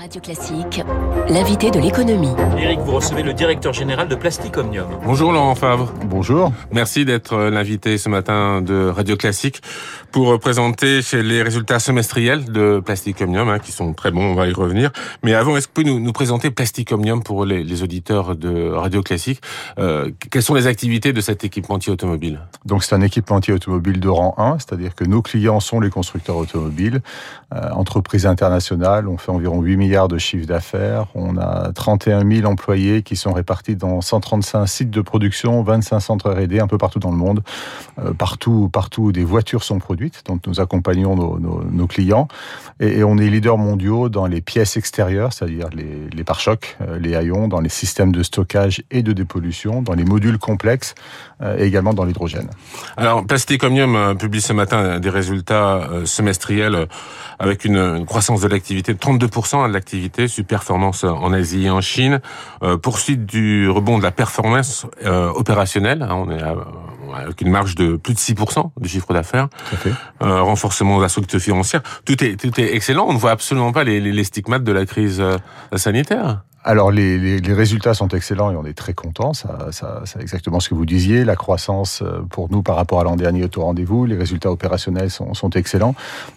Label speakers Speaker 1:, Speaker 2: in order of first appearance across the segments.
Speaker 1: Radio Classique, l'invité de l'économie.
Speaker 2: Eric, vous recevez le directeur général de Plastic Omnium.
Speaker 3: Bonjour Laurent Favre.
Speaker 4: Bonjour.
Speaker 3: Merci d'être l'invité ce matin de Radio Classique pour présenter les résultats semestriels de Plastic Omnium, hein, qui sont très bons, on va y revenir. Mais avant, est-ce que vous pouvez nous, nous présenter Plastic Omnium pour les, les, auditeurs de Radio Classique? Euh, Quelles sont les activités de cet équipementier automobile?
Speaker 4: Donc c'est un équipementier automobile de rang 1, c'est-à-dire que nos clients sont les constructeurs automobiles, euh, entreprises internationales, on fait environ 8 de chiffre d'affaires. On a 31 000 employés qui sont répartis dans 135 sites de production, 25 centres R&D un peu partout dans le monde, euh, partout, partout où des voitures sont produites. Donc nous accompagnons nos, clients et, on est leader mondiaux dans les pièces extérieures, c'est-à-dire les, pare-chocs, euh, les haillons, dans les systèmes de stockage et de dépollution, dans les modules complexes euh, et également dans l'hydrogène.
Speaker 3: Alors Plastic Omnium euh, publie ce matin des résultats semestriels avec une, une croissance de l'activité de 32% de l'activité, performance en Asie et en Chine, euh, poursuite du rebond de la performance euh, opérationnelle, hein, on est à, avec une marge de plus de 6% du chiffre d'affaires, euh, renforcement de la structure financière, tout est, tout est excellent, on ne voit absolument pas les, les, les stigmates de la crise sanitaire.
Speaker 4: Alors les, les, résultats sont excellents et on est très content. Ça, ça, c'est exactement ce que vous disiez. La croissance euh, pour nous par rapport à l'an dernier est au rendez-vous. Les résultats opérationnels sont, sont, excellents.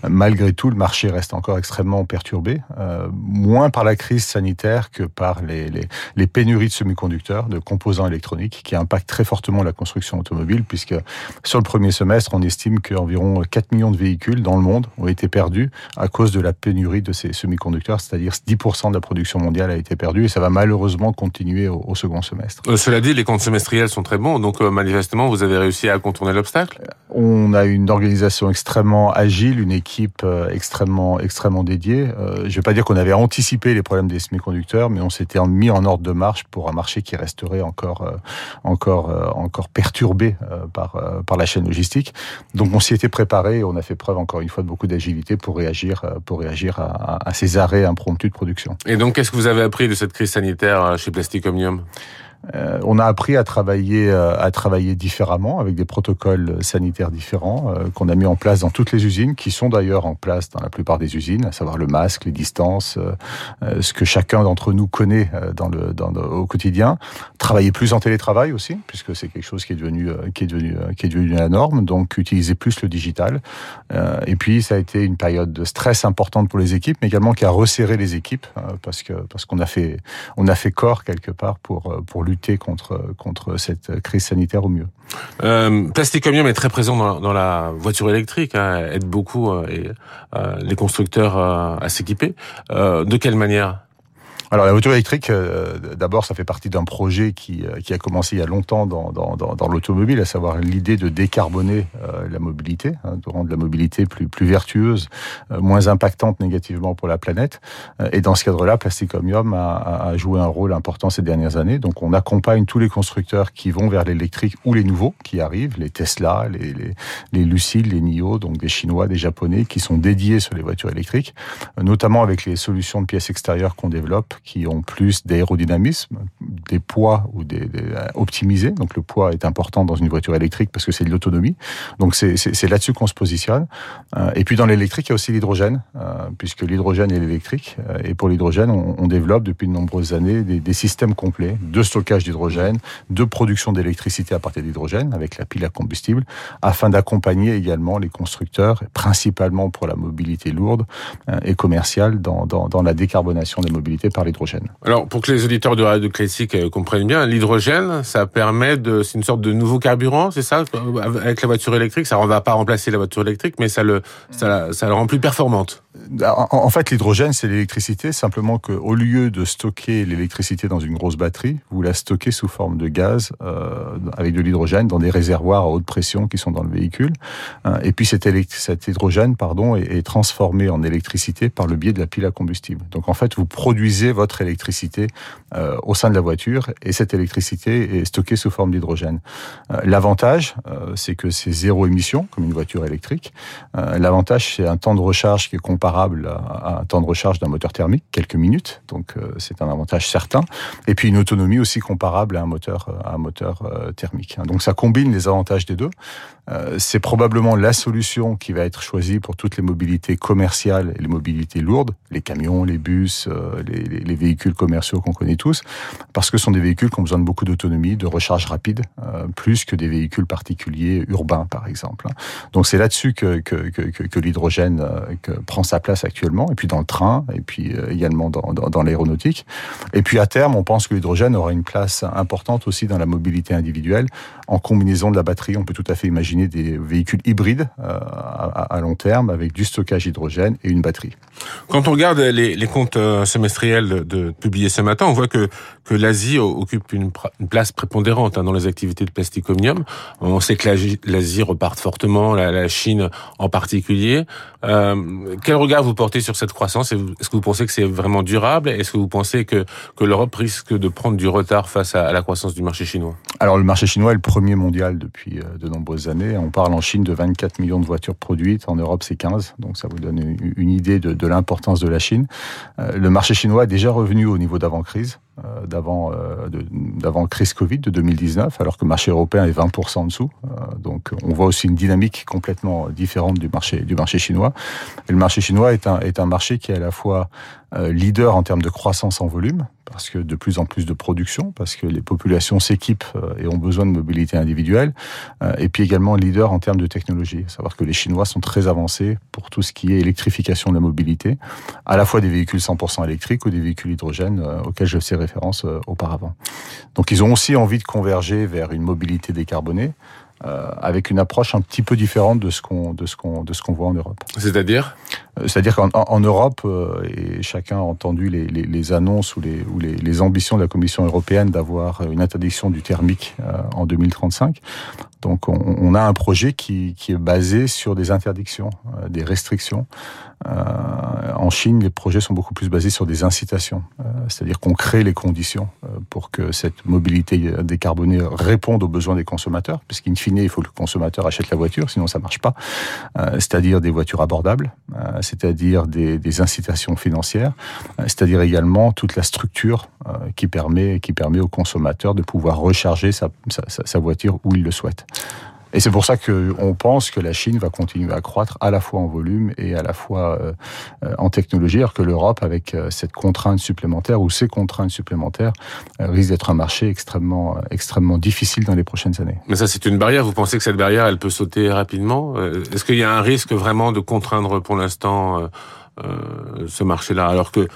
Speaker 4: Malgré tout, le marché reste encore extrêmement perturbé, euh, moins par la crise sanitaire que par les, les, les pénuries de semi-conducteurs, de composants électroniques, qui impactent très fortement la construction automobile, puisque sur le premier semestre, on estime qu'environ 4 millions de véhicules dans le monde ont été perdus à cause de la pénurie de ces semi-conducteurs, c'est-à-dire 10% de la production mondiale a été perdue et ça va malheureusement continuer au, au second semestre.
Speaker 3: Euh, cela dit, les comptes semestriels sont très bons, donc euh, manifestement, vous avez réussi à contourner l'obstacle?
Speaker 4: On a une organisation extrêmement agile, une équipe euh, extrêmement, extrêmement dédiée. Je ne vais pas dire qu'on avait anticipé les problèmes des semi-conducteurs, mais on s'était mis en ordre de marche pour un marché qui resterait encore, encore, encore perturbé par, par la chaîne logistique. Donc on s'y était préparé et on a fait preuve encore une fois de beaucoup d'agilité pour réagir, pour réagir à, à, ces arrêts impromptus de production.
Speaker 3: Et donc qu'est-ce que vous avez appris de cette crise sanitaire chez Plastic Omnium
Speaker 4: euh, on a appris à travailler, euh, à travailler différemment avec des protocoles sanitaires différents euh, qu'on a mis en place dans toutes les usines, qui sont d'ailleurs en place dans la plupart des usines, à savoir le masque, les distances, ce que chacun d'entre nous connaît dans le, dans le, au quotidien. Travailler plus en télétravail aussi, puisque c'est quelque chose qui est devenu, qui est devenu, qui est devenu la norme. Donc utiliser plus le digital. Et puis ça a été une période de stress importante pour les équipes, mais également qui a resserré les équipes parce que parce qu'on a fait on a fait corps quelque part pour pour contre, contre cette crise sanitaire au mieux.
Speaker 3: Euh, Plasticomium est très présent dans, la voiture électrique, hein, aide beaucoup euh, euh, les constructeurs euh, à s'équiper. De quelle manière?
Speaker 4: Alors la voiture électrique, euh, d'abord, ça fait partie d'un projet qui, euh, qui a commencé il y a longtemps dans, dans, dans, dans l'automobile, à savoir l'idée de décarboner euh, la mobilité, hein, de rendre la mobilité plus, plus vertueuse, euh, moins impactante négativement pour la planète. Euh, et dans ce cadre-là, Plasticomium a, a, joué un rôle important ces dernières années. Donc on accompagne tous les constructeurs qui vont vers l'électrique ou les nouveaux qui arrivent, les Tesla, les, les, les Lucid, les NIO, donc des Chinois, des Japonais, qui sont dédiés sur les voitures électriques, notamment avec les solutions de pièces extérieures qu'on développe qui ont plus d'aérodynamisme, des poids ou des, des, optimisés. Donc le poids est important dans une voiture électrique parce que c'est de l'autonomie. Donc c'est là-dessus qu'on se positionne. Euh, et puis dans l'électrique, il y a aussi l'hydrogène, euh, puisque l'hydrogène est l'électrique. Euh, et pour l'hydrogène, on, développe depuis de nombreuses années des, systèmes complets de stockage d'hydrogène, de production d'électricité à partir d'hydrogène avec la pile à combustible, afin d'accompagner également les constructeurs, principalement pour la mobilité lourde et commerciale, dans, dans, la décarbonation des mobilités par les l'hydrogène.
Speaker 3: Alors, pour que les auditeurs de Radio Classique euh, comprennent bien, l'hydrogène, ça permet de, c'est une sorte de nouveau carburant, c'est ça? Avec la voiture électrique, ça ne va pas remplacer la voiture électrique, mais ça le, ça, ça le rend plus performante.
Speaker 4: En, en fait, l'hydrogène, c'est l'électricité, simplement qu'au lieu de stocker l'électricité dans une grosse batterie, vous la stockez sous forme de gaz euh, avec de l'hydrogène dans des réservoirs à haute pression qui sont dans le véhicule. Euh, et puis cet, cet hydrogène pardon, est, est transformé en électricité par le biais de la pile à combustible. Donc en fait, vous produisez votre votre électricité au sein de la voiture et cette électricité est stockée sous forme d'hydrogène. L'avantage, c'est que c'est zéro émission, comme une voiture électrique. L'avantage, c'est un temps de recharge qui est comparable à un temps de recharge d'un moteur thermique, quelques minutes, donc c'est un avantage certain. Et puis une autonomie aussi comparable à un moteur, à moteur thermique. Donc ça combine les avantages des deux. Euh, c'est probablement la solution qui va être choisie pour toutes les mobilités commerciales et les mobilités lourdes, les camions, les bus, euh, les, les, véhicules commerciaux qu'on connaît tous, parce que ce sont des véhicules qui ont besoin de beaucoup d'autonomie, de recharge rapide, euh, plus que des véhicules particuliers urbains, par exemple. Donc c'est là-dessus que, l'hydrogène prend sa place actuellement, et puis dans le train, et puis également dans, l'aéronautique. Et puis à terme, on pense que l'hydrogène aura une place importante aussi dans la mobilité individuelle, en combinaison de la batterie. On peut tout à fait imaginer des véhicules hybrides euh, à, long terme avec du stockage hydrogène et une batterie.
Speaker 3: Quand on regarde les, comptes euh, semestriels de, publiés ce matin, on voit que, que l'Asie occupe une, place prépondérante hein, dans les activités de Plasticomium. On sait que l'Asie repart fortement, la, Chine en particulier. Euh, quel regard vous portez sur cette croissance? Est-ce que vous pensez que c'est vraiment durable? Est-ce que vous pensez que, que l'Europe risque de prendre du retard face à, la croissance du marché chinois?
Speaker 4: Alors le marché chinois est le premier mondial depuis de nombreuses années. On parle en Chine de 24 millions de voitures produites, en Europe c'est 15, donc ça vous donne une idée de, l'importance de la Chine. Euh, le marché chinois est déjà revenu au niveau d'avant-crise, euh, d'avant euh, d'avant crise Covid de 2019, alors que le marché européen est 20% en dessous. donc on voit aussi une dynamique complètement différente du marché du marché chinois. Et le marché chinois est un est un marché qui est à la fois leader en termes de croissance en volume, parce que de plus en plus de production, parce que les populations s'équipent euh, et ont besoin de mobilité individuelle, euh, et puis également leader en termes de technologie. Savoir que les Chinois sont très avancés pour tout ce qui est électrification de la mobilité, à la fois des véhicules 100% électriques ou des véhicules hydrogène euh, auxquels je faisais référence auparavant. Donc ils ont aussi envie de converger vers une mobilité décarbonée. Euh, avec une approche un petit peu différente de ce qu'on de ce qu'on de ce qu'on voit en Europe.
Speaker 3: C'est-à-dire?
Speaker 4: euh, C'est-à-dire qu'en en Europe, euh, et chacun a entendu les, annonces ou, les, ou les, les, ambitions de la Commission européenne d'avoir une interdiction du thermique en 2035. Donc on, a un projet qui, est basé sur des interdictions, des restrictions. en Chine, les projets sont beaucoup plus basés sur des incitations, c'est-à-dire qu'on crée les conditions pour que cette mobilité décarbonée réponde aux besoins des consommateurs, puisqu'in fine, il faut que le consommateur achète la voiture, sinon ça marche pas. Euh, c'est-à-dire des voitures abordables, euh, c'est-à-dire des, incitations financières, euh, c'est-à-dire également toute la structure qui permet qui permet au consommateur de pouvoir recharger sa, sa voiture où il le souhaite. Et c'est pour ça qu'on pense que la Chine va continuer à croître à la fois en volume et à la fois euh, euh, en technologie, alors que l'Europe, avec euh, cette contrainte supplémentaire ou ces contraintes supplémentaires, risque d'être un marché extrêmement, extrêmement difficile dans les prochaines années.
Speaker 3: Mais ça, c'est une barrière. Vous pensez que cette barrière, elle peut sauter rapidement? Est-ce qu'il y a un risque vraiment de contraindre pour l'instant euh, ce marché-là, alors que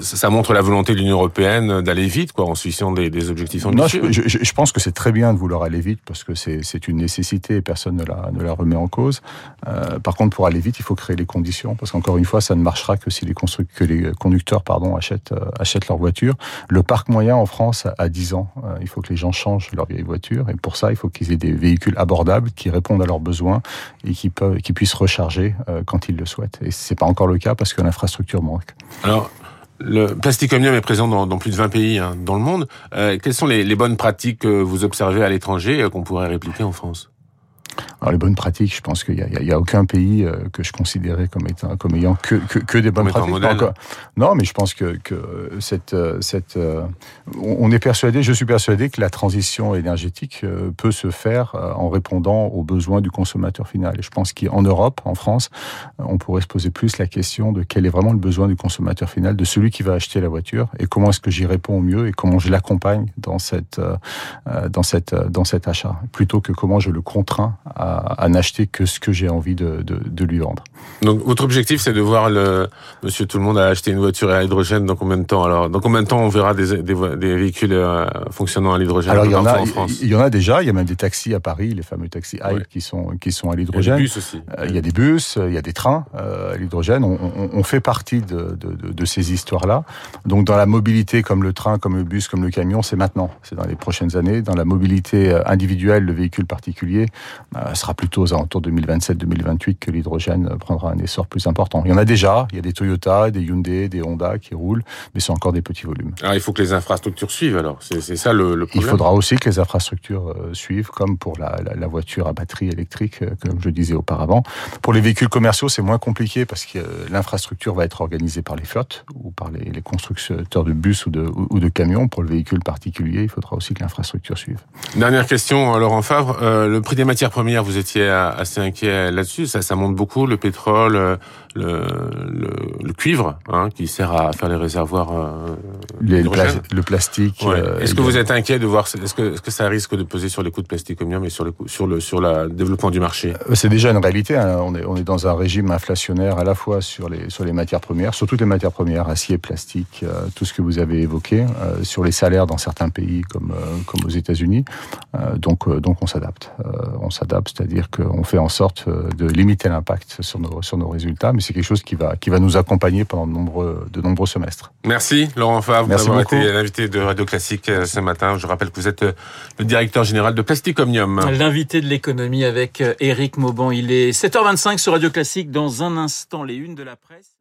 Speaker 3: ça montre la volonté de l'Union européenne d'aller vite, quoi, en suivant des, des objectifs ambitieux.
Speaker 4: Non, je, je, je, pense que c'est très bien de vouloir aller vite parce que c'est une nécessité et personne ne la, ne la remet en cause. Euh, par contre, pour aller vite, il faut créer les conditions parce qu'encore une fois, ça ne marchera que si les, que les conducteurs pardon, achètent, euh, achètent leur voiture. Le parc moyen en France a 10 ans. Euh, il faut que les gens changent leur vieille voiture et pour ça, il faut qu'ils aient des véhicules abordables qui répondent à leurs besoins et qui, peuvent, qui puissent recharger quand ils le souhaitent. Et c'est pas encore le cas parce que l'infrastructure manque.
Speaker 3: Alors, le Plasticomium est présent dans, dans, plus de 20 pays hein, dans le monde. Euh, quelles sont les, les, bonnes pratiques que vous observez à l'étranger euh, qu'on pourrait répliquer en France?
Speaker 4: Alors les bonnes pratiques, je pense qu'il n'y a, a, aucun pays euh, que je considérais comme étant comme ayant que, que, que des bonnes pratiques. Non, mais je pense que, que cette euh, cette euh, on est persuadé, je suis persuadé que la transition énergétique peut se faire en répondant aux besoins du consommateur final. Et je pense qu'en Europe, en France, on pourrait se poser plus la question de quel est vraiment le besoin du consommateur final, de celui qui va acheter la voiture, et comment est-ce que j'y réponds au mieux et comment je l'accompagne dans cette dans cette dans cet achat, plutôt que comment je le contrains à, n'acheter que ce que j'ai envie de, de, de, lui vendre.
Speaker 3: Donc votre objectif, c'est de voir le Monsieur Tout le Monde a acheté une voiture à hydrogène dans combien de temps Alors, dans combien de temps on verra des, des, des véhicules euh, fonctionnant à l'hydrogène
Speaker 4: Alors il y en a, il y en a déjà. Il y a même des taxis à Paris, les fameux taxis Hype qui sont qui sont à l'hydrogène.
Speaker 3: Il y a des bus aussi.
Speaker 4: Euh, il y a des bus, il y a des trains euh, à l'hydrogène. On, on, on, fait partie de, de, de ces histoires-là. Donc dans la mobilité, comme le train, comme le bus, comme le camion, c'est maintenant. C'est dans les prochaines années. Dans la mobilité individuelle, le véhicule particulier, sera plutôt aux alentours 2027-2028 que l'hydrogène prendra un essor plus important. Il y en a déjà, il y a des Toyota, des Hyundai, des Honda qui roulent, mais c'est encore des petits volumes.
Speaker 3: Ah, il faut que les infrastructures suivent alors, c'est ça le, le, problème.
Speaker 4: Il faudra aussi que les infrastructures euh, suivent, comme pour la, la, la, voiture à batterie électrique, euh, comme je disais auparavant. Pour les véhicules commerciaux, c'est moins compliqué parce que euh, l'infrastructure va être organisée par les flottes ou par les, les constructeurs de bus ou de, ou de camions. Pour le véhicule particulier, il faudra aussi que l'infrastructure suive.
Speaker 3: Dernière question, Laurent Favre. Euh, le prix des matières premières, vous étiez assez inquiet là-dessus. Ça, ça monte beaucoup, le pétrole, le, le, le cuivre, hein, qui sert à faire les réservoirs. Euh,
Speaker 4: les, le plastique.
Speaker 3: Ouais. Euh, est-ce que vous êtes inquiet de voir Est-ce que, est -ce que ça risque de peser sur les coûts de plasticomium et sur le sur le sur le développement du marché?
Speaker 4: C'est déjà une réalité. Hein. On est on est dans un régime inflationnaire à la fois sur les sur les matières premières, sur toutes les matières premières, acier, plastique, euh, tout ce que vous avez évoqué, euh, sur les salaires dans certains pays comme comme aux États-Unis. donc donc on s'adapte. on s'adapte, c'est-à-dire qu'on fait en sorte de limiter l'impact sur nos sur nos résultats, mais c'est quelque chose qui va qui va nous accompagner pendant de nombreux de nombreux semestres.
Speaker 3: Merci Laurent Favre d'avoir été l'invité de Radio Classique ce matin. Je rappelle que vous êtes le directeur général de Plastic Omnium.
Speaker 2: L'invité de l'économie avec Éric Mauban. Il est 7h25 sur Radio Classique. Dans un instant, les unes de la presse.